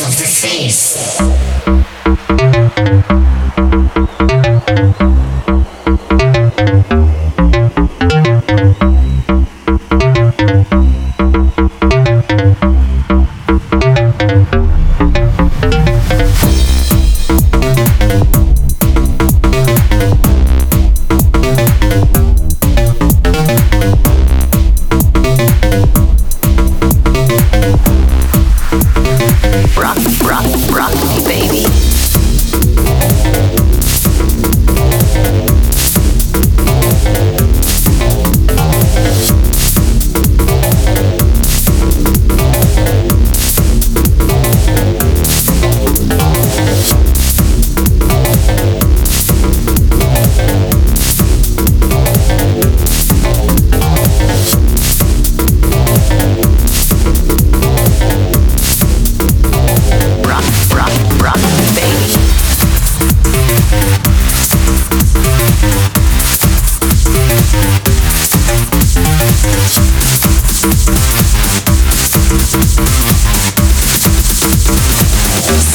of the face. Just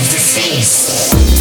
of the feast.